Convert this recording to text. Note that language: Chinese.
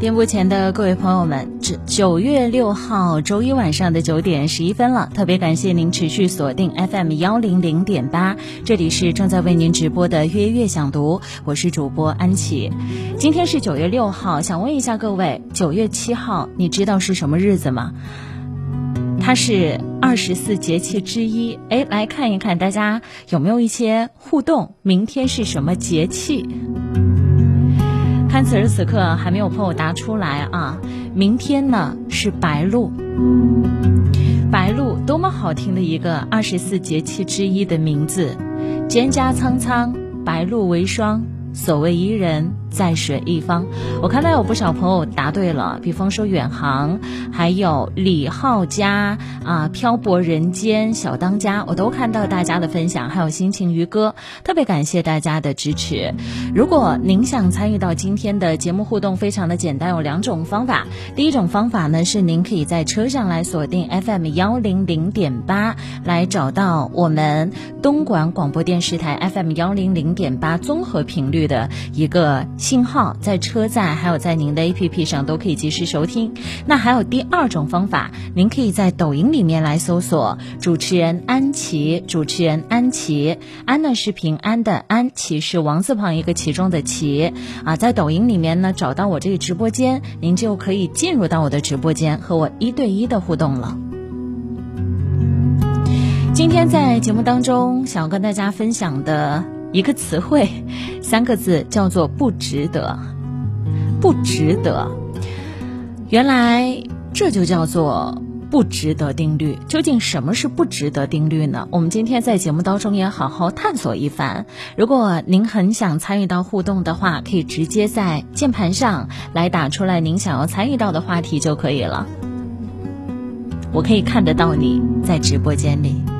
电波前的各位朋友们，这九月六号周一晚上的九点十一分了，特别感谢您持续锁定 FM 幺零零点八，这里是正在为您直播的月月想读，我是主播安琪。今天是九月六号，想问一下各位，九月七号你知道是什么日子吗？它是二十四节气之一。哎，来看一看大家有没有一些互动。明天是什么节气？看此时此刻还没有朋友答出来啊！明天呢是白露，白露多么好听的一个二十四节气之一的名字，蒹葭苍苍，白露为霜。所谓伊人，在水一方。我看到有不少朋友答对了，比方说远航，还有李浩佳啊，漂泊人间小当家，我都看到大家的分享，还有心情渔歌，特别感谢大家的支持。如果您想参与到今天的节目互动，非常的简单，有两种方法。第一种方法呢，是您可以在车上来锁定 FM 幺零零点八，来找到我们东莞广播电视台 FM 幺零零点八综合频率的一个信号。在车载还有在您的 APP 上都可以及时收听。那还有第二种方法，您可以在抖音里里面来搜索主持人安琪，主持人安琪，安呢是平安的安，琪是王字旁一个其中的琪啊，在抖音里面呢找到我这个直播间，您就可以进入到我的直播间和我一对一的互动了。今天在节目当中想要跟大家分享的。一个词汇，三个字叫做“不值得”，不值得。原来这就叫做“不值得定律”。究竟什么是“不值得定律”呢？我们今天在节目当中也好好探索一番。如果您很想参与到互动的话，可以直接在键盘上来打出来您想要参与到的话题就可以了。我可以看得到你在直播间里。